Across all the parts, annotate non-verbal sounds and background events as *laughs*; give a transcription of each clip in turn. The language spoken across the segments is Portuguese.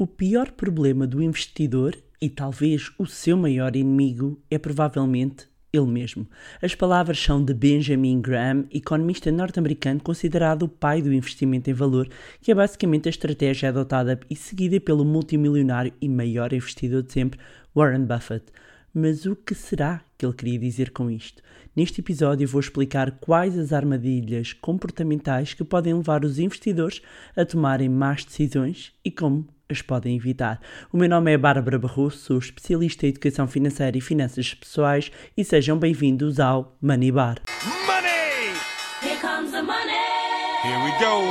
O pior problema do investidor, e talvez o seu maior inimigo, é provavelmente ele mesmo. As palavras são de Benjamin Graham, economista norte-americano considerado o pai do investimento em valor, que é basicamente a estratégia adotada e seguida pelo multimilionário e maior investidor de sempre, Warren Buffett. Mas o que será que ele queria dizer com isto? Neste episódio vou explicar quais as armadilhas comportamentais que podem levar os investidores a tomarem más decisões e como as podem evitar. O meu nome é Bárbara Barroso, sou especialista em educação financeira e finanças pessoais e sejam bem-vindos ao Money Bar. Money! Here comes the money! Here we go!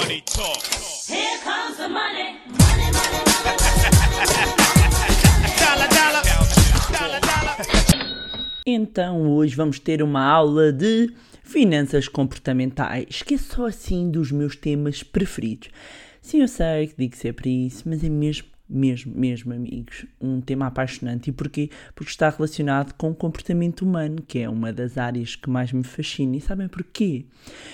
Money talk! Here comes the money! Money, money, money! dollar, dollar! Dollar, dollar! Então, hoje vamos ter uma aula de finanças comportamentais, que é só assim dos meus temas preferidos. Sim, eu sei que digo sempre isso, mas é mesmo, mesmo, mesmo, amigos, um tema apaixonante. E porquê? Porque está relacionado com o comportamento humano, que é uma das áreas que mais me fascina. E sabem porquê?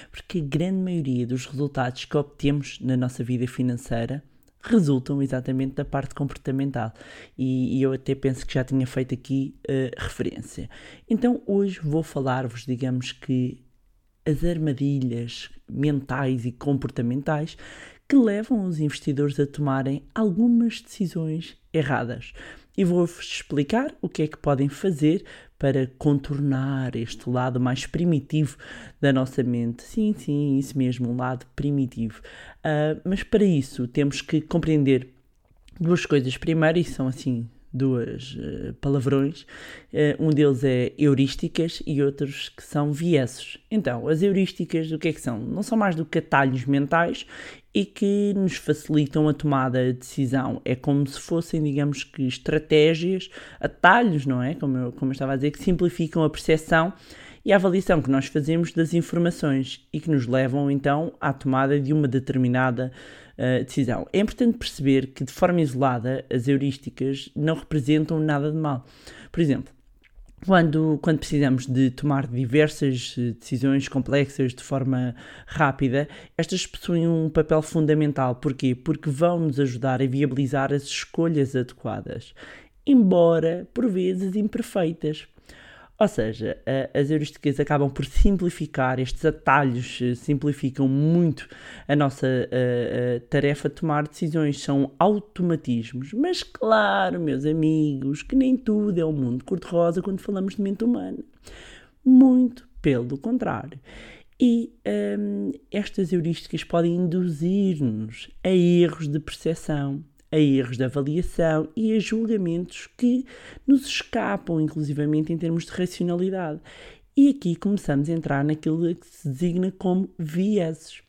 Porque a grande maioria dos resultados que obtemos na nossa vida financeira resultam exatamente da parte comportamental. E, e, eu até penso que já tinha feito aqui uh, referência. Então hoje vou falar-vos, digamos que, as armadilhas mentais e comportamentais que levam os investidores a tomarem algumas decisões erradas. E vou-vos explicar o que é que podem fazer para contornar este lado mais primitivo da nossa mente. Sim, sim, isso mesmo, um lado primitivo. Uh, mas para isso temos que compreender duas coisas. Primeiro, e são assim duas uh, palavrões. Uh, um deles é heurísticas e outros que são viesos. Então, as heurísticas, o que é que são? Não são mais do que atalhos mentais e que nos facilitam a tomada de decisão. É como se fossem, digamos que, estratégias, atalhos, não é? Como eu, como eu estava a dizer, que simplificam a percepção e a avaliação que nós fazemos das informações e que nos levam então à tomada de uma determinada uh, decisão. É importante perceber que, de forma isolada, as heurísticas não representam nada de mal. Por exemplo, quando, quando precisamos de tomar diversas eh, decisões complexas de forma rápida, estas possuem um papel fundamental. Porquê? Porque vão nos ajudar a viabilizar as escolhas adequadas, embora por vezes imperfeitas. Ou seja, as heurísticas acabam por simplificar, estes atalhos eh, simplificam muito a nossa a, a tarefa de tomar decisões, são automatismos. Mas claro, meus amigos, que nem tudo é um mundo cor-de-rosa quando falamos de mente humana. Muito pelo contrário. E hum, estas heurísticas podem induzir-nos a erros de percepção, a erros de avaliação e a julgamentos que nos escapam, inclusivamente em termos de racionalidade. E aqui começamos a entrar naquilo que se designa como vieses.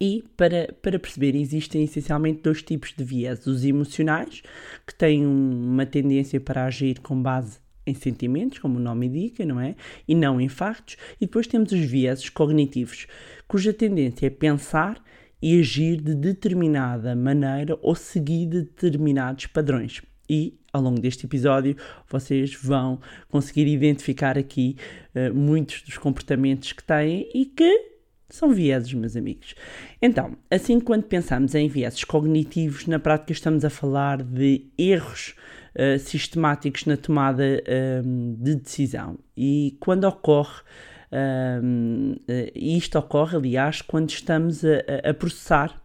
E para, para perceber, existem essencialmente dois tipos de vieses: os emocionais, que têm uma tendência para agir com base em sentimentos, como o nome indica, não é? E não em factos. E depois temos os vieses cognitivos, cuja tendência é pensar e agir de determinada maneira ou seguir determinados padrões. E ao longo deste episódio vocês vão conseguir identificar aqui uh, muitos dos comportamentos que têm e que são vieses, meus amigos. Então, assim quando pensamos em vieses cognitivos, na prática estamos a falar de erros uh, sistemáticos na tomada uh, de decisão. E quando ocorre um, eh, isto ocorre, aliás, quando estamos a, a processar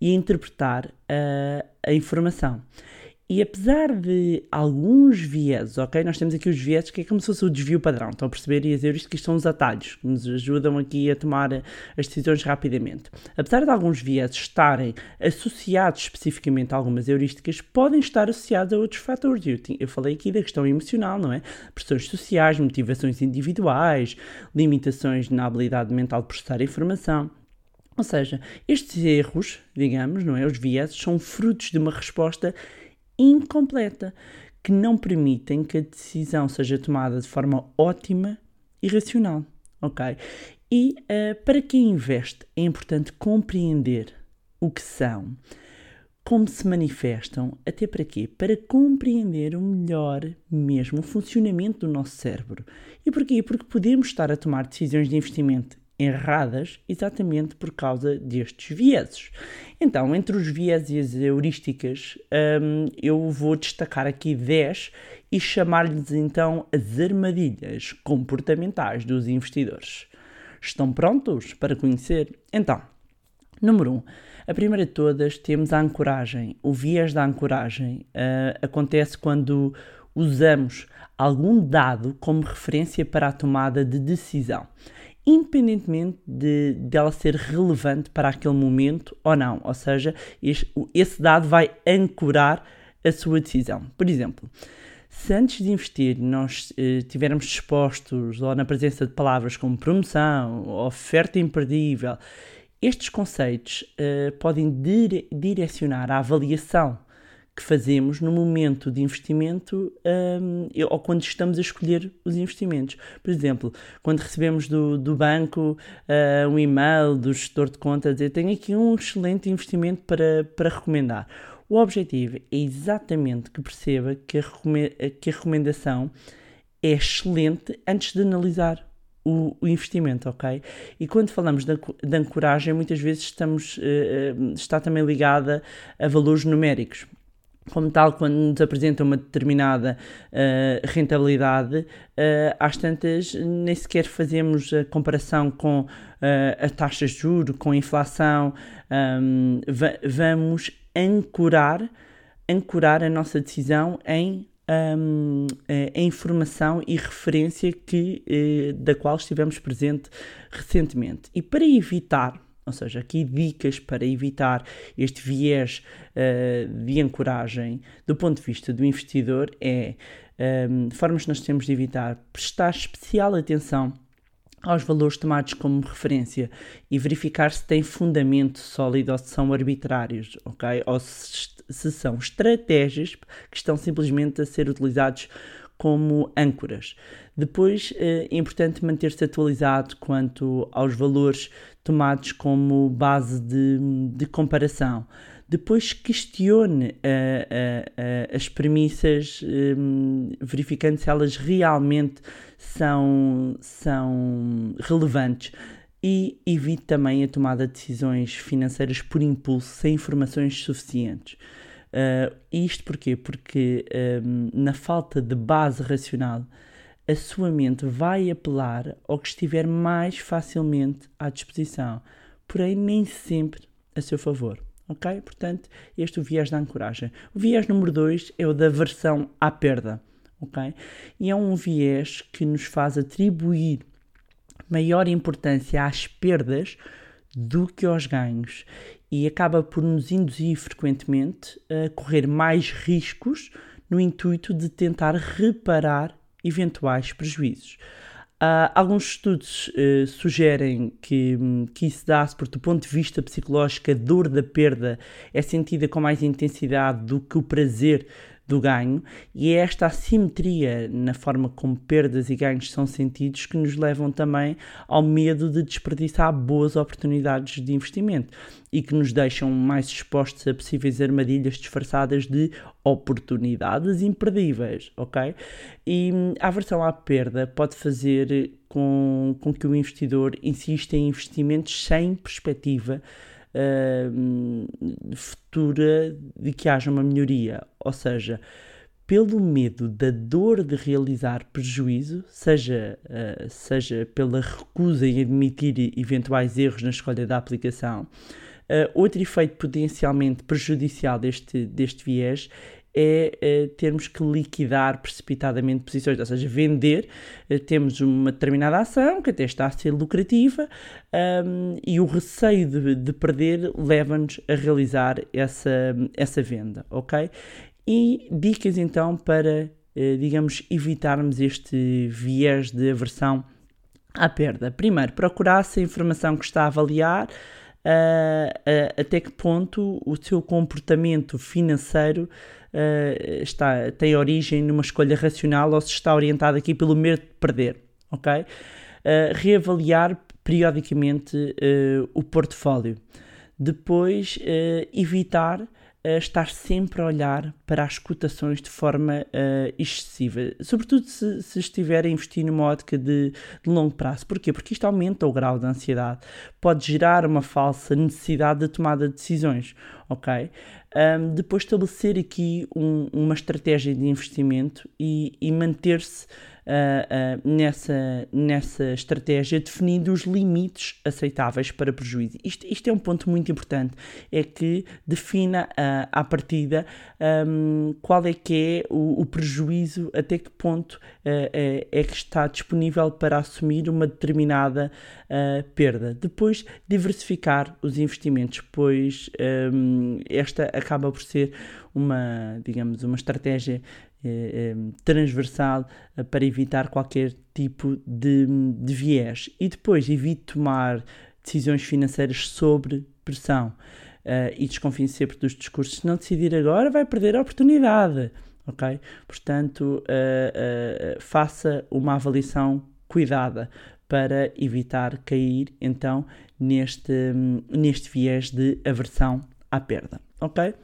e a interpretar a, a informação. E apesar de alguns vieses, ok? Nós temos aqui os vieses que é como se fosse o desvio padrão, estão a perceber? E as heurísticas são os atalhos que nos ajudam aqui a tomar as decisões rapidamente. Apesar de alguns vieses estarem associados especificamente a algumas heurísticas, podem estar associados a outros fatores. Eu, eu falei aqui da questão emocional, não é? Pressões sociais, motivações individuais, limitações na habilidade mental de processar informação. Ou seja, estes erros, digamos, não é? Os vieses são frutos de uma resposta incompleta, que não permitem que a decisão seja tomada de forma ótima e racional, ok? E uh, para quem investe é importante compreender o que são, como se manifestam, até para quê? Para compreender o melhor mesmo o funcionamento do nosso cérebro. E porquê? Porque podemos estar a tomar decisões de investimento erradas exatamente por causa destes vieses. Então, entre os vieses e as heurísticas, um, eu vou destacar aqui 10 e chamar-lhes então as armadilhas comportamentais dos investidores. Estão prontos para conhecer? Então, número 1. Um, a primeira de todas temos a ancoragem. O viés da ancoragem uh, acontece quando usamos algum dado como referência para a tomada de decisão independentemente de dela ser relevante para aquele momento ou não. Ou seja, esse dado vai ancorar a sua decisão. Por exemplo, se antes de investir nós eh, estivermos expostos ou na presença de palavras como promoção, oferta imperdível, estes conceitos eh, podem dire direcionar a avaliação que fazemos no momento de investimento um, ou quando estamos a escolher os investimentos. Por exemplo, quando recebemos do, do banco uh, um e-mail do gestor de conta a dizer tenho aqui um excelente investimento para, para recomendar. O objetivo é exatamente que perceba que a, que a recomendação é excelente antes de analisar o, o, investimento, ok? E quando falamos de ancoragem, muitas vezes estamos, uh, está também ligada a valores numéricos como tal, quando nos apresenta uma determinada uh, rentabilidade, uh, às tantas nem sequer fazemos a comparação com uh, as taxas de juros, com a inflação, um, va vamos ancorar, ancorar a nossa decisão em a informação e referência que, da qual estivemos presente recentemente. E para evitar ou seja, aqui dicas para evitar este viés uh, de ancoragem do ponto de vista do investidor é um, ehm, formas que nós temos de evitar prestar especial atenção aos valores tomados como referência e verificar se têm fundamento sólido ou se são arbitrários, ok? Ou se, se são estratégias que estão simplesmente a ser utilizados como âncoras. Depois é importante manter-se atualizado quanto aos valores tomados como base de, de comparação. Depois questione uh, uh, uh, as premissas, um, verificando se elas realmente são, são relevantes e evite também a tomada de decisões financeiras por impulso, sem informações suficientes. Uh, isto porquê? Porque um, na falta de base racional, a sua mente vai apelar ao que estiver mais facilmente à disposição, porém nem sempre a seu favor. Ok? Portanto, este é o viés da ancoragem. O viés número 2 é o da aversão à perda. Ok? E é um viés que nos faz atribuir maior importância às perdas do que aos ganhos e acaba por nos induzir frequentemente a correr mais riscos no intuito de tentar reparar eventuais prejuízos. Uh, alguns estudos uh, sugerem que, que isso dá-se porque, do ponto de vista psicológico, a dor da perda é sentida com mais intensidade do que o prazer do ganho, e é esta assimetria na forma como perdas e ganhos são sentidos que nos levam também ao medo de desperdiçar boas oportunidades de investimento e que nos deixam mais expostos a possíveis armadilhas disfarçadas de oportunidades imperdíveis, ok? E hum, a aversão à perda pode fazer com, com que o investidor insista em investimentos sem perspectiva uh, futura de que haja uma melhoria. Ou seja, pelo medo da dor de realizar prejuízo, seja, uh, seja pela recusa em admitir eventuais erros na escolha da aplicação, uh, outro efeito potencialmente prejudicial deste, deste viés é uh, termos que liquidar precipitadamente posições, ou seja, vender. Uh, temos uma determinada ação que até está a ser lucrativa um, e o receio de, de perder leva-nos a realizar essa, essa venda, ok? E dicas então para, uh, digamos, evitarmos este viés de aversão à perda. Primeiro, procurar se a informação que está a avaliar. Uh, até que ponto o seu comportamento financeiro uh, está, tem origem numa escolha racional ou se está orientado aqui pelo medo de perder, ok? Uh, reavaliar periodicamente uh, o portfólio. Depois, evitar estar sempre a olhar para as cotações de forma excessiva, sobretudo se, se estiver a investir numa ótica de, de, longo prazo. Porquê? Porque isto aumenta o grau de ansiedade, pode gerar uma falsa necessidade de tomada de decisões, ok? Um, depois estabelecer aqui um, uma estratégia de investimento e, e manter-se uh, uh, nessa, nessa estratégia definindo os limites aceitáveis para prejuízo. Isto, isto é um ponto muito importante, é que defina uh, à partida um, qual é que é o, o prejuízo, até que ponto é, é, que está disponível para assumir uma determinada perda. Depois, diversificar os investimentos, pois um, esta acaba por ser uma, digamos, uma estratégia eh, eh, transversal eh, para evitar qualquer tipo de, de viés. E depois evite tomar decisões financeiras sobre pressão uh, e desconfie sempre dos discursos. Se não decidir agora, vai perder a oportunidade. Ok? Portanto, uh, uh, faça uma avaliação cuidada para evitar cair então neste, neste viés de aversão à perda. Ok?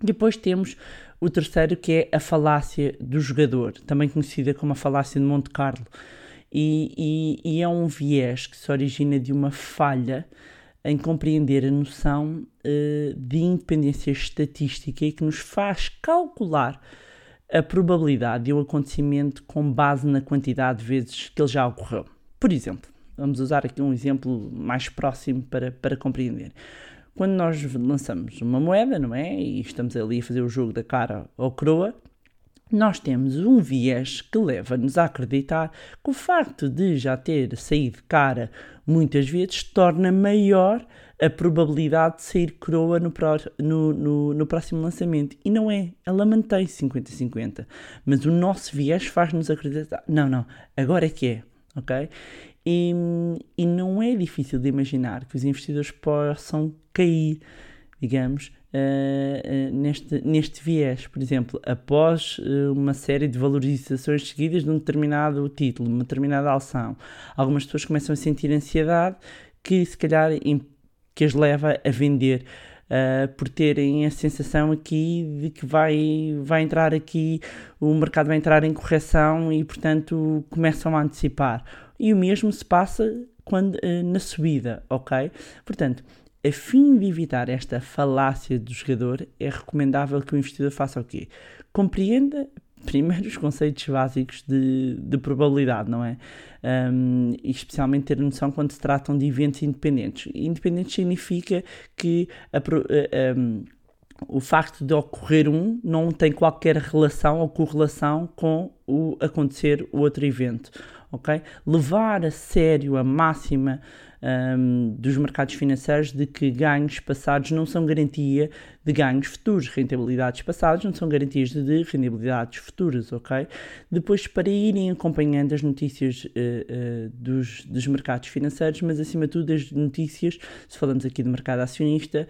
Depois temos o terceiro que é a falácia do jogador, também conhecida como a falácia de Monte Carlo. E, e, e, é um viés que se origina de uma falha em compreender a noção uh, de independência estatística e que nos faz calcular a probabilidade de um acontecimento com base na quantidade de vezes que ele já ocorreu. Por exemplo, vamos usar aqui um exemplo mais próximo para, para compreender quando nós lançamos uma moeda, não é? E estamos ali a fazer o jogo da cara ou croa, nós temos um viés que leva-nos a acreditar que o facto de já ter saído cara muitas vezes torna maior a probabilidade de sair croa no, no, no, no próximo lançamento. E não é, ela mantém 50-50. Mas o nosso viés faz-nos acreditar: não, não, agora é que é, ok? E, e não é difícil de imaginar que os investidores possam cair, digamos, uh, uh, neste, neste viés. Por exemplo, após uh, uma série de valorizações seguidas de um determinado título, uma determinada ação, algumas pessoas começam a sentir ansiedade que se calhar que as leva a vender. Uh, por terem a sensação aqui de que vai, vai entrar aqui, o mercado vai entrar em correção e, portanto, começam a antecipar e o mesmo se passa quando, uh, na subida, ok? Portanto, a fim de evitar esta falácia do jogador, é recomendável que o investidor faça o quê? Compreenda primeiro os conceitos básicos de, de probabilidade, não é? Um, e especialmente ter noção quando se tratam de eventos independentes. Independente significa que a, um, o facto de ocorrer um não tem qualquer relação ou correlação com o acontecer o outro evento ok? Levar a sério a máxima um, dos mercados financeiros de que ganhos passados não são garantia de ganhos futuros, rentabilidades passadas não são garantias de rentabilidades futuras, ok? Depois, para irem acompanhando as notícias uh, uh, dos, dos mercados financeiros, mas acima de tudo as notícias, se falamos aqui do mercado acionista,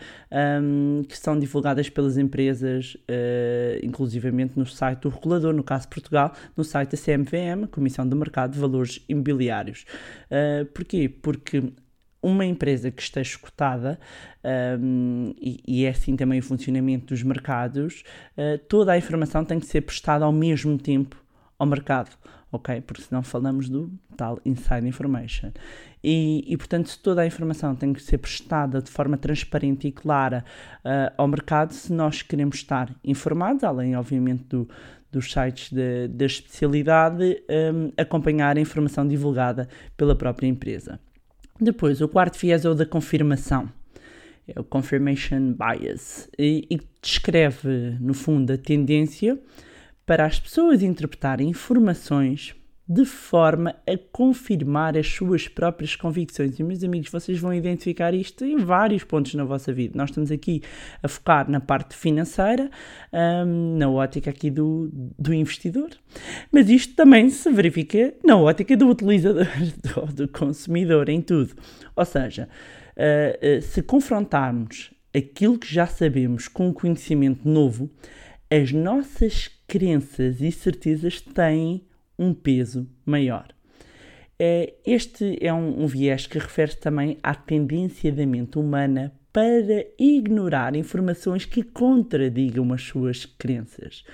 um, que são divulgadas pelas empresas, uh, inclusivamente no site do regulador, no caso Portugal, no site da CMVM, Comissão do Mercado de Valores Imobiliários. Uh, porquê? Porque uma empresa que esteja escutada, um, e, e, é assim também o funcionamento dos mercados, uh, toda a informação tem que ser prestada ao mesmo tempo ao mercado, ok? Porque senão falamos do tal inside information. E, e portanto, se toda a informação tem que ser prestada de forma transparente e clara uh, ao mercado, se nós queremos estar informados, além, obviamente, do, dos sites da especialidade, um, acompanhar a informação divulgada pela própria empresa. Depois, o quarto viés é o da confirmação. É o confirmation bias. E, e descreve, no fundo, a tendência para as pessoas interpretarem informações de forma a confirmar as suas próprias convicções. E, meus amigos, vocês vão identificar isto em vários pontos na vossa vida. Nós estamos aqui a focar na parte financeira, um, na ótica aqui do, do investidor, mas isto também se verifica na ótica do utilizador, *laughs* do, do consumidor, em tudo. Ou seja, uh, uh, se confrontarmos aquilo que já sabemos com um conhecimento novo, as nossas crenças e certezas têm um peso maior. É, este é um, um viés que refere-se também à tendência da mente humana para ignorar informações que contradigam as suas crenças.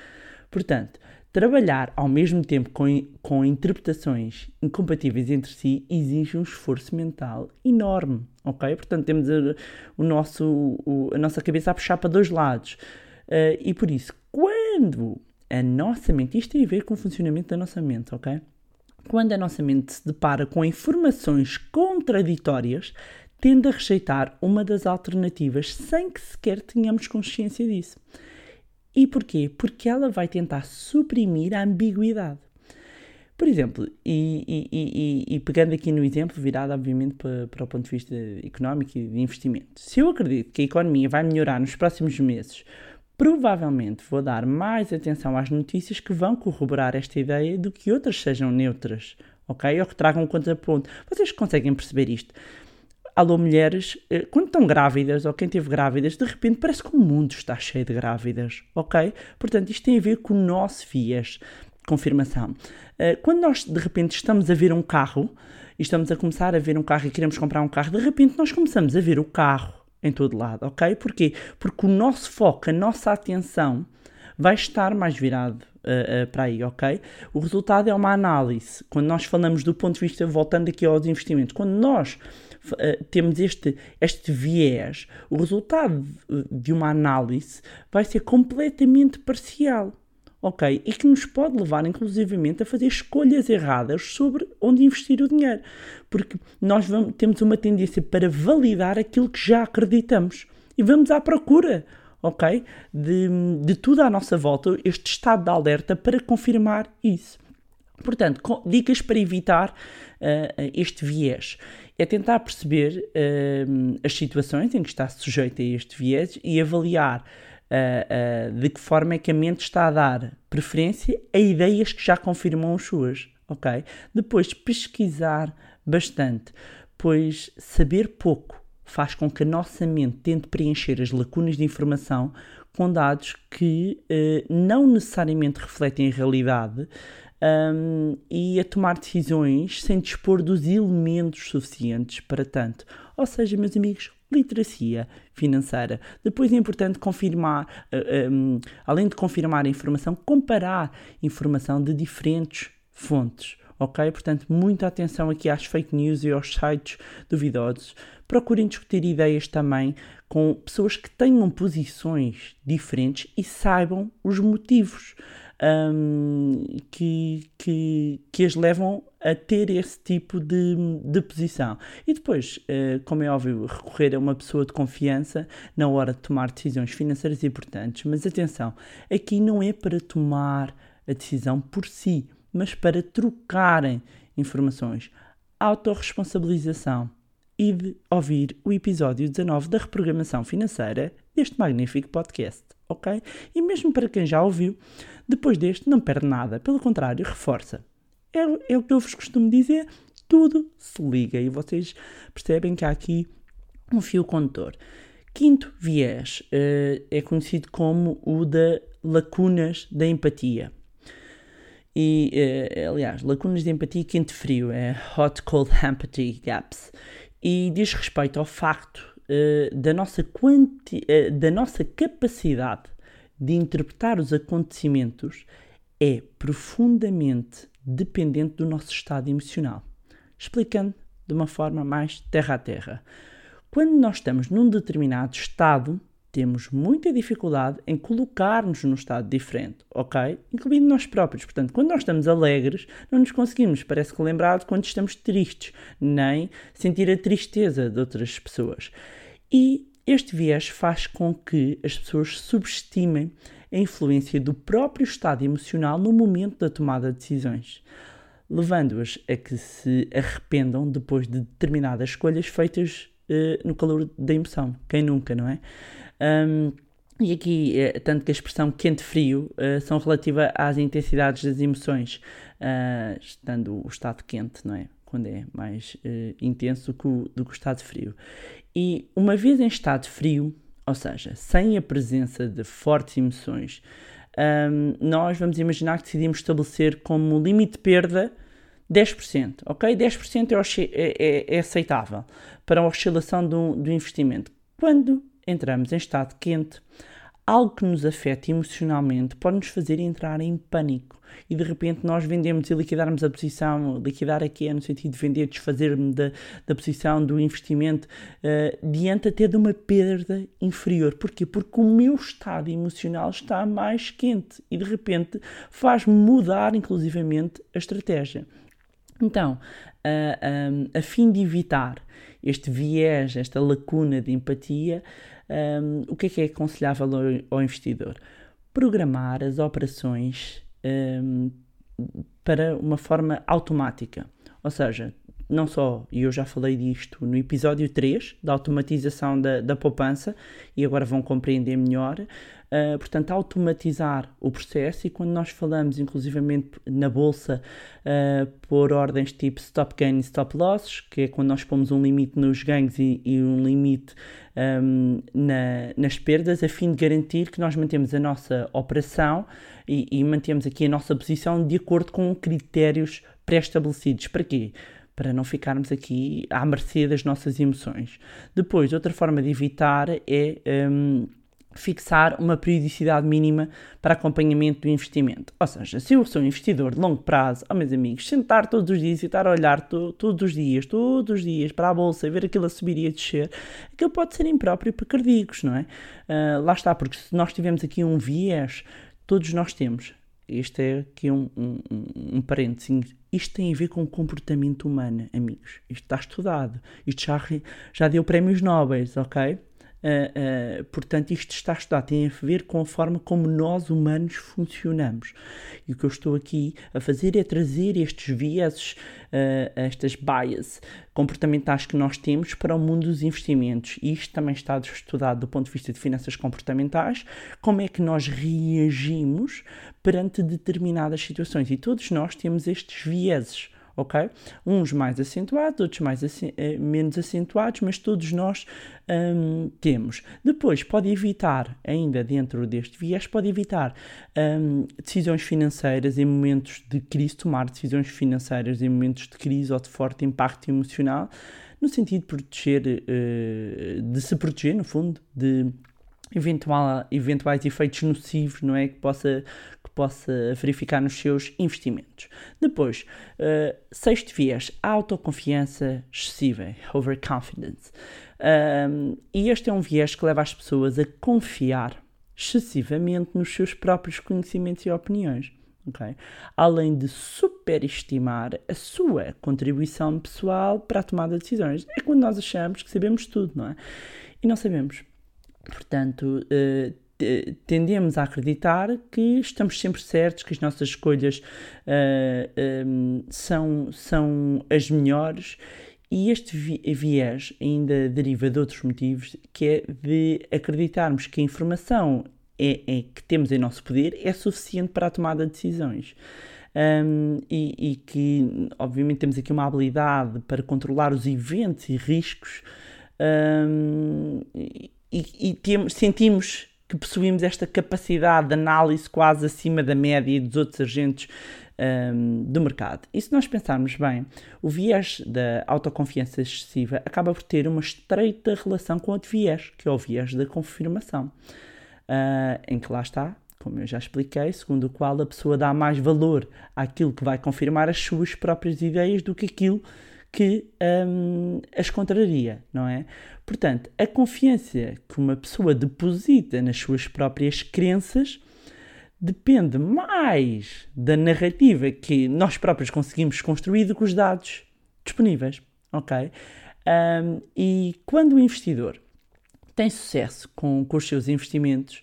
Portanto, trabalhar ao mesmo tempo com, com interpretações incompatíveis entre si exige um esforço mental enorme, ok? Portanto, temos a, o nosso, o, a nossa cabeça a puxar para dois lados. Uh, e por isso, quando a nossa mente, isto tem a ver com o funcionamento da nossa mente, ok? Quando a nossa mente se depara com informações contraditórias, tende a rejeitar uma das alternativas sem que sequer tenhamos consciência disso. E porquê? Porque ela vai tentar suprimir a ambiguidade. Por exemplo, e, e, e, e, pegando aqui no exemplo, virado obviamente para, para o ponto de vista económico e de investimento. Se eu acredito que a economia vai melhorar nos próximos meses, provavelmente vou dar mais atenção às notícias que vão corroborar esta ideia do que outras sejam neutras, ok? Ou que tragam contraponto. Vocês conseguem perceber isto? alô mulheres, eh, quando estão grávidas ou quem teve grávidas, de repente parece que o mundo está cheio de grávidas, ok? Portanto, isto tem a ver com o nosso viés confirmação. Eh, quando nós de repente estamos a ver um carro e estamos a começar a ver um carro e queremos comprar um carro, de repente nós começamos a ver o carro em todo lado, ok? Porquê? Porque o nosso foco, a nossa atenção vai estar mais virado uh, uh, para aí, ok? O resultado é uma análise. Quando nós falamos do ponto de vista, voltando aqui aos investimentos, quando nós uh, temos este, este viés, o resultado de uma análise vai ser completamente parcial. Ok? E que nos pode levar, inclusivamente, a fazer escolhas erradas sobre onde investir o dinheiro. Porque nós vamos, temos uma tendência para validar aquilo que já acreditamos. E vamos à procura ok? De, de tudo à nossa volta, este estado de alerta para confirmar isso. Portanto, dicas para evitar uh, este viés é tentar perceber uh, as situações em que está sujeito a este viés e avaliar uh, de que forma é que a mente está a dar preferência a ideias que já confirmam as suas, ok? Depois, pesquisar bastante, pois saber pouco faz com que a nossa mente tente preencher as lacunas de informação com dados que uh, não necessariamente refletem a realidade um, e a tomar decisões sem dispor dos elementos suficientes para tanto. Ou seja, meus amigos, literacia financeira. Depois é importante confirmar, uh, um, além de confirmar a informação, comparar informação de diferentes fontes ok? Portanto, muita atenção aqui às fake news e aos sites duvidosos. Procurem discutir ideias também com pessoas que tenham posições diferentes e saibam os motivos um, que, que, que as levam a ter esse tipo de, de posição. E depois, uh, como é óbvio, recorrer a uma pessoa de confiança na hora de tomar decisões financeiras importantes. Mas atenção, aqui não é para tomar a decisão por si mas para trocarem informações. Autoresponsabilização e de ouvir o episódio 19 da reprogramação financeira deste magnífico podcast, ok? E mesmo para quem já ouviu, depois deste não perde nada, pelo contrário, reforça. É, é o que eu vos costumo dizer, tudo se liga e vocês percebem que há aqui um fio condutor. Quinto viés uh, é conhecido como o da lacunas da empatia e, uh, aliás, lacunas de empatia quente-frio, é Hot Cold *laughs* Empathy Gaps, e diz respeito ao facto uh, da, nossa quanti da nossa capacidade de interpretar os acontecimentos é profundamente dependente do nosso estado emocional. Explicando de uma forma mais terra a terra. Quando nós estamos num determinado estado, temos muita dificuldade em colocar-nos num estado diferente, ok? Incluindo nós próprios. Portanto, quando nós estamos alegres, não nos conseguimos, parece que lembrar de quando estamos tristes, nem sentir a tristeza de outras pessoas. E este viés faz com que as pessoas subestimem a influência do próprio estado emocional no momento da tomada de decisões, levando-as a que se arrependam depois de determinadas escolhas feitas uh, no calor da emoção. Quem nunca, não é? Um, e aqui, eh, tanto que a expressão quente-frio uh, são relativa às intensidades das emoções, uh, estando o estado quente, não é? Quando é mais uh, intenso do que, o, do que o estado frio. E uma vez em estado frio, ou seja, sem a presença de fortes emoções, um, nós vamos imaginar que decidimos estabelecer como limite de perda 10%, ok? 10% é, é, é, é aceitável para a oscilação do, do investimento. Quando entramos em estado quente, algo que nos afeta emocionalmente pode nos fazer entrar em pânico e de repente nós vendemos e liquidarmos a posição, liquidar aqui é no sentido de vender, desfazer-me da, da posição do investimento, uh, diante até de uma perda inferior. Porquê? Porque o meu estado emocional está mais quente e de repente faz-me mudar, inclusivamente, a estratégia. Então, uh, um, a fim de evitar este viés, esta lacuna de empatia, um, o que é que é aconselhável ao, ao investidor? Programar as operações um, para uma forma automática. Ou seja, não só, e eu já falei disto no episódio 3 da automatização da, da poupança, e agora vão compreender melhor, uh, portanto, automatizar o processo. E quando nós falamos, inclusivamente na bolsa, uh, por ordens tipo stop gain e stop losses, que é quando nós pomos um limite nos ganhos e, e um limite um, na, nas perdas, a fim de garantir que nós mantemos a nossa operação e, e mantemos aqui a nossa posição de acordo com critérios pré-estabelecidos. Para quê? para não ficarmos aqui à mercê das nossas emoções. Depois, outra forma de evitar é um, fixar uma periodicidade mínima para acompanhamento do investimento. Ou seja, se eu sou um investidor de longo prazo, oh, meus amigos, sentar todos os dias e estar a olhar to, todos os dias, todos os dias para a bolsa e ver aquilo a subir e a descer, aquilo pode ser impróprio para cardíacos, não é? Uh, lá está, porque se nós tivermos aqui um viés, todos nós temos. Este é aqui um, um, um, parênteses isto tem a ver com o comportamento humano, amigos. Isto está estudado. Isto já, já deu prémios nobres, ok? Uh, uh, portanto, isto está estudado, tem a ver com a forma como nós humanos funcionamos. E o que eu estou aqui a fazer é trazer estes vieses, uh, estas bias comportamentais que nós temos para o mundo dos investimentos. E isto também está estudado do ponto de vista de finanças comportamentais, como é que nós reagimos perante determinadas situações. E todos nós temos estes vieses ok? Uns mais acentuados, outros mais eh, menos acentuados, mas todos nós um, temos. Depois, pode evitar, ainda dentro deste viés, pode evitar um, decisões financeiras em momentos de crise, tomar decisões financeiras em momentos de crise ou de forte impacto emocional, no sentido de proteger, uh, de se proteger, no fundo, de eventual, eventuais efeitos nocivos, não é? Que possa, possa verificar nos seus investimentos. Depois, uh, sexto viés, autoconfiança excessiva, overconfidence. Um, e este é um viés que leva as pessoas a confiar excessivamente nos seus próprios conhecimentos e opiniões. Okay? Além de superestimar a sua contribuição pessoal para a tomada de decisões. É quando nós achamos que sabemos tudo, não é? E não sabemos. Portanto, uh, tendemos a acreditar que estamos sempre certos, que as nossas escolhas uh, eh, um, eh, são, são as melhores. E este viés ainda deriva de outros motivos, que é de acreditarmos que a informação é, é que temos em nosso poder é suficiente para a tomada de decisões. Um, e, e, que, obviamente, temos aqui uma habilidade para controlar os eventos e riscos um, e, e temos, sentimos que possuímos esta capacidade de análise quase acima da média dos outros agentes um, do mercado. E se nós pensarmos bem, o viés da autoconfiança excessiva acaba por ter uma estreita relação com outro viés, que é o viés da confirmação, uh, em que lá está, como eu já expliquei, segundo o qual a pessoa dá mais valor àquilo que vai confirmar as suas próprias ideias do que aquilo que um, as contraria, não é? Portanto, a confiança que uma pessoa deposita nas suas próprias crenças depende mais da narrativa que nós próprios conseguimos construir do que os dados disponíveis, ok? Um, e quando o investidor tem sucesso com, com os seus investimentos,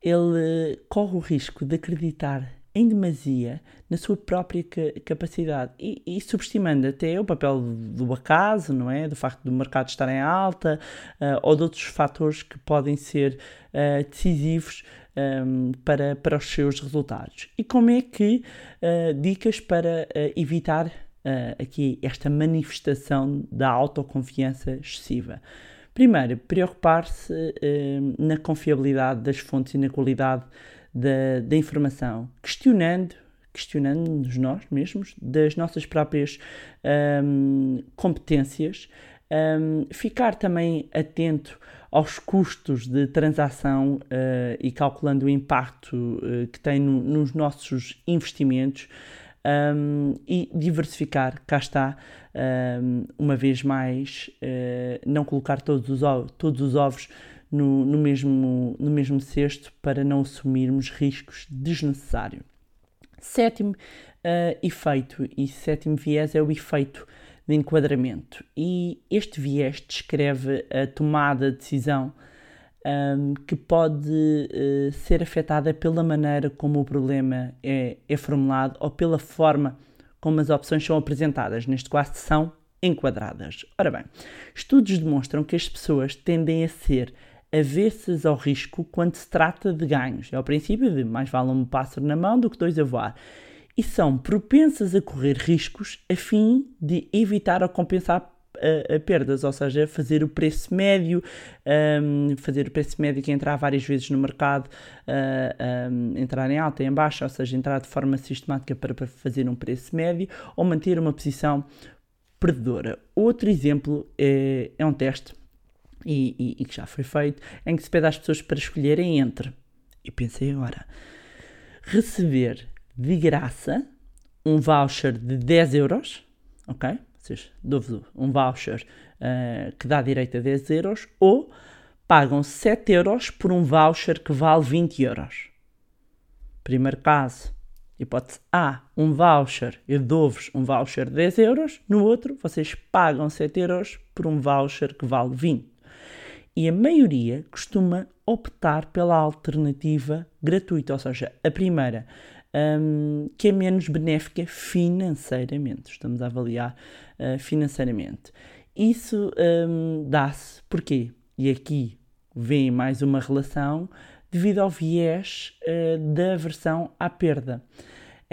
ele corre o risco de acreditar em demasia na sua própria capacidade e, e, subestimando até o papel do acaso, não é? Do facto do mercado estar em alta uh, ou de outros fatores que podem ser uh, decisivos um, ehm, para, para os seus resultados. E como é que uh, dicas para evitar aqui esta manifestação da autoconfiança excessiva? Primeiro, preocupar-se na confiabilidade das fontes e na qualidade da, da informação, questionando questionando-nos nós mesmos, das nossas próprias um, competências, um, ficar também atento aos custos de transação uh, e calculando o impacto uh, que tem no, nos nossos investimentos um, e diversificar, cá está, um, uma vez mais, uh, não colocar todos os todos os ovos no, no, mesmo, no mesmo cesto para não assumirmos riscos desnecessários. Sétimo uh, efeito e sétimo viés é o efeito de enquadramento. E este viés descreve a tomada de decisão um, que pode uh, ser afetada pela maneira como o problema é, é formulado ou pela forma como as opções são apresentadas, neste caso são enquadradas. Ora bem, estudos demonstram que as pessoas tendem a ser avessas ao risco quando se trata de ganhos. É o princípio de mais vale um pássaro na mão do que dois a voar. E são propensas a correr riscos a fim de evitar ou compensar a, a perdas, ou seja, fazer o preço médio, um, fazer o preço médio que entrar várias vezes no mercado, uh, um, entrar em alta e em baixa, ou seja, entrar de forma sistemática para, para fazer um preço médio ou manter uma posição perdedora. Outro exemplo é, é um teste e, e, e, que já foi feito, em que se pede às pessoas para escolherem entre, e pensei agora, receber de graça um voucher de 10 euros, ok? seja, dou-vos um voucher uh, que dá direito a 10 euros, ou pagam 7 euros por um voucher que vale 20 euros. Primeiro caso, hipótese A, um voucher, eu dou-vos um voucher de 10 euros, no outro, vocês pagam 7 euros por um voucher que vale 20. E a maioria costuma optar pela alternativa gratuita, ou seja, a primeira um, que é menos benéfica financeiramente. Estamos a avaliar uh, financeiramente. Isso um, dá-se, porquê? E aqui vem mais uma relação devido ao viés uh, da aversão à perda,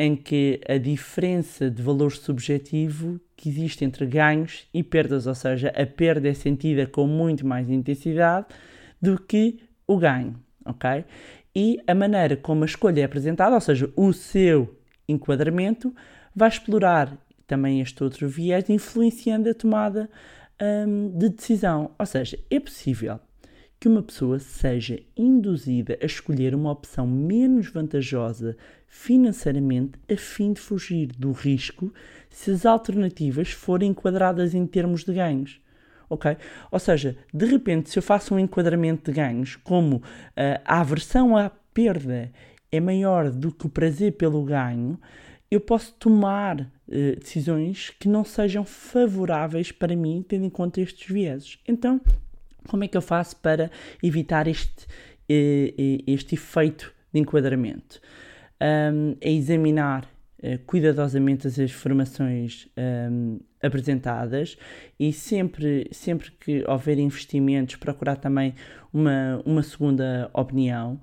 em que a diferença de valor subjetivo que existe entre ganhos e perdas, ou seja, a perda é sentida com muito mais intensidade do que o ganho, ok? e a maneira como a escolha é apresentada, ou seja, o seu enquadramento, vai explorar também este outro viés, influenciando a tomada um, de decisão. Ou seja, é possível que uma pessoa seja induzida a escolher uma opção menos vantajosa financeiramente a fim de fugir do risco se as alternativas forem enquadradas em termos de ganhos ok? Ou seja, de repente, se eu faço um enquadramento de ganhos, como uh, a aversão à perda é maior do que o prazer pelo ganho, eu posso tomar uh, decisões que não sejam favoráveis para mim, tendo em conta estes vieses. Então, como é que eu faço para evitar este, uh, este efeito de enquadramento? Um, é examinar uh, cuidadosamente as informações um, apresentadas e sempre, sempre que houver investimentos, procurar também uma, uma segunda opinião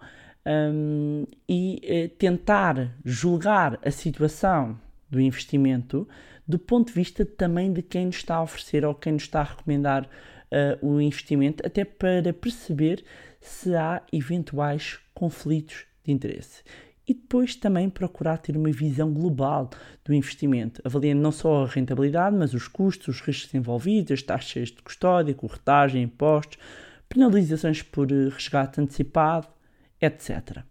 um, e uh, tentar julgar a situação do investimento do ponto de vista também de quem nos está a oferecer ou quem nos está a recomendar uh, o investimento, até para perceber se há eventuais conflitos de interesse e depois também procurar ter uma visão global do investimento, avaliando não só a rentabilidade, mas os custos, os riscos envolvidos, as taxas de custódia, corretagem, impostos, penalizações por eh, resgate antecipado, etc.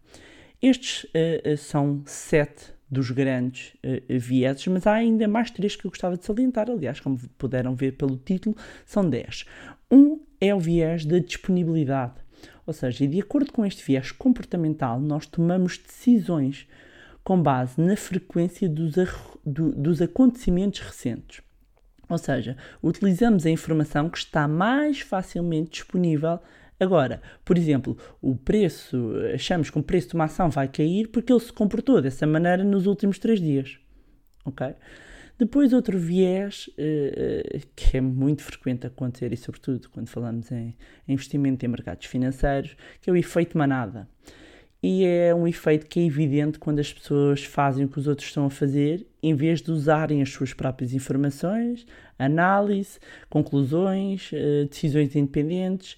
Estes uh, são sete dos grandes uh, vieses, mas há ainda mais três que eu gostava de salientar. Aliás, como puderam ver pelo título, são dez. Um é o viés da disponibilidade. Ou seja, de acordo com este viés comportamental, nós tomamos decisões com base na frequência dos, do, dos acontecimentos recentes. Ou seja, utilizamos a informação que está mais facilmente disponível agora. Por exemplo, o preço, achamos que o preço de uma ação vai cair porque ele se comportou dessa maneira nos últimos três dias. Ok? Depois, outro viés uh, que é muito frequente acontecer, e sobretudo quando falamos em investimento em mercados financeiros, que é o efeito manada. E é um efeito que é evidente quando as pessoas fazem o que os outros estão a fazer, em vez de usarem as suas próprias informações, análise, conclusões, uh, decisões independentes.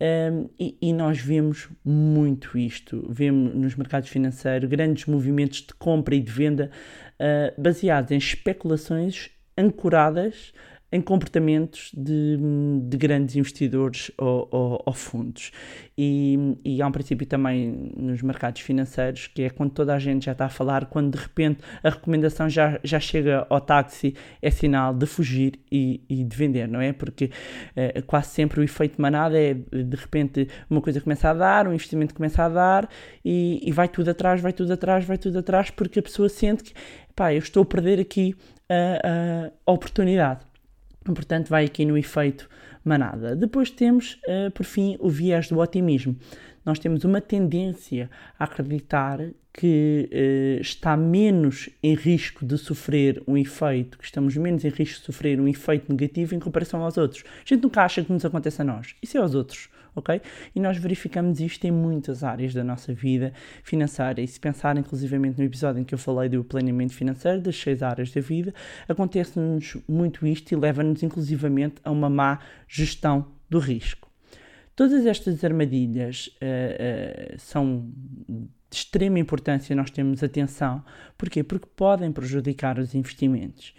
Um, e, e, nós vemos muito isto. Vemos nos mercados financeiros grandes movimentos de compra e de venda uh, baseados em especulações ancoradas em comportamentos de, de grandes investidores ou, ou, ou fundos. E, e, há um princípio também nos mercados financeiros que é quando toda a gente já está a falar, quando de repente a recomendação já, já chega ao táxi, é sinal de fugir e, e de vender, não é? Porque é, quase sempre o efeito manada é de repente uma coisa começa a dar, um investimento começa a dar e, e vai tudo atrás, vai tudo atrás, vai tudo atrás, porque a pessoa sente que pá, eu estou a perder aqui a, a oportunidade. Portanto, vai aqui no efeito manada. Depois temos, uh, por fim, o viés do otimismo. Nós temos uma tendência a acreditar que uh, está menos em risco de sofrer um efeito, que estamos menos em risco de sofrer um efeito negativo em comparação aos outros. A gente nunca acha que nos acontece a nós. Isso é aos outros ok? E nós verificamos isto em muitas áreas da nossa vida financeira. E se pensar, inclusivamente, no episódio em que eu falei do planeamento financeiro, das seis áreas da vida, acontece-nos muito isto e leva-nos, inclusivamente, a uma má gestão do risco. Todas estas armadilhas uh, uh, são de extrema importância nós temos atenção. Porquê? Porque podem prejudicar os investimentos.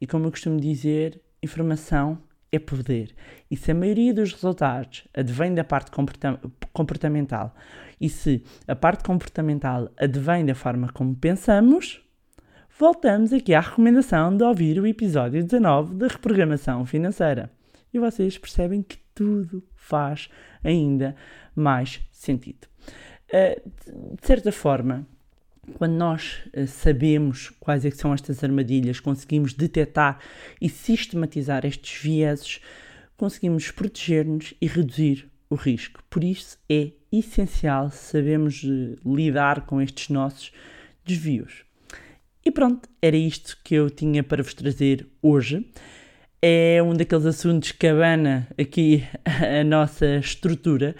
E como eu costumo dizer, informação é poder. E se a maioria dos resultados advém da parte comportamental e se a parte comportamental advém da forma como pensamos, voltamos aqui à recomendação de ouvir o episódio 19 da reprogramação financeira. E vocês percebem que tudo faz ainda mais sentido. Eh, de certa forma, quando nós uh, sabemos quais é são estas armadilhas, conseguimos detectar e sistematizar estes vieses, conseguimos proteger-nos e reduzir o risco. Por isso é essencial sabermos uh, lidar com estes nossos desvios. E pronto, era isto que eu tinha para vos trazer hoje. É um daqueles assuntos que abana aqui *laughs* a nossa estrutura,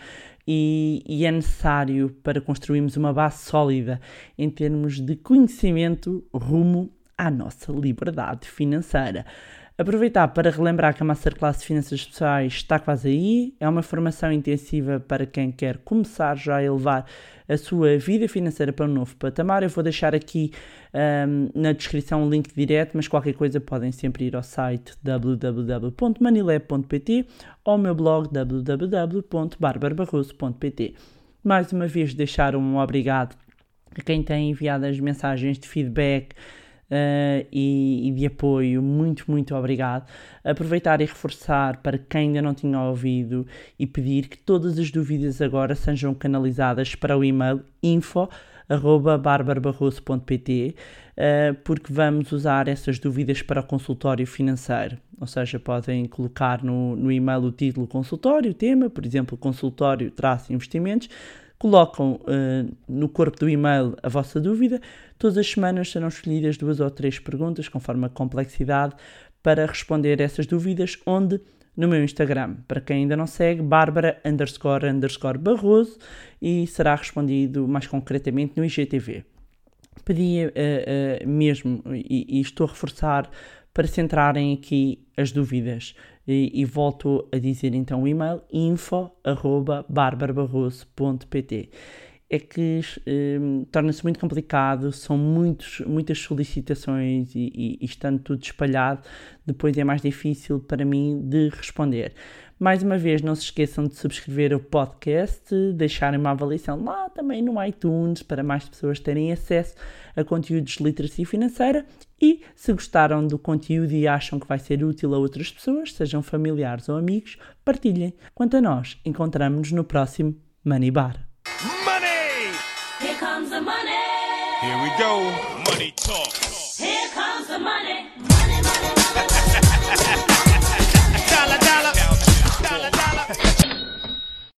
e, e, é necessário para construirmos uma base sólida em termos de conhecimento rumo à nossa liberdade financeira. Aproveitar para relembrar que a Masterclass de Finanças Pessoais está quase aí. É uma formação intensiva para quem quer começar já a elevar a sua vida financeira para um novo patamar. Eu vou deixar aqui um, na descrição um link direto, mas qualquer coisa podem sempre ir ao site www.manilab.pt ou ao meu blog www.barbarabarroso.pt. Mais uma vez deixar um obrigado a quem tem enviado as mensagens de feedback uh, e, e, de apoio. Muito, muito obrigado. Aproveitar e reforçar para quem ainda não tinha ouvido e pedir que todas as dúvidas agora sejam canalizadas para o e-mail info barbarabarroso.pt uh, porque vamos usar essas dúvidas para o consultório financeiro. Ou seja, podem colocar no, no e-mail o título consultório, o tema, por exemplo, consultório traço investimentos, colocam uh, no corpo do e-mail a vossa dúvida. Todas as semanas serão escolhidas duas ou três perguntas, conforme a complexidade, para responder essas dúvidas, onde no meu Instagram. Para quem ainda não segue, Bárbara underscore underscore Barroso e será respondido mais concretamente no IGTV. Pedia uh, uh, mesmo, e, e, estou a reforçar, para centrarem aqui as dúvidas. E, e volto a dizer então o e-mail info.barbarabarroso.pt é que um, torna-se muito complicado, são muitos, muitas solicitações e, e, e, estando tudo espalhado, depois é mais difícil para mim de responder. Mais uma vez, não se esqueçam de subscrever o podcast, deixarem uma avaliação lá também no iTunes para mais pessoas terem acesso a conteúdos de literacia financeira e se gostaram do conteúdo e acham que vai ser útil a outras pessoas, sejam familiares ou amigos, partilhem. Quanto a nós, encontramos-nos no próximo Money Bar. Money! Here comes the money! Here we go! Money talk!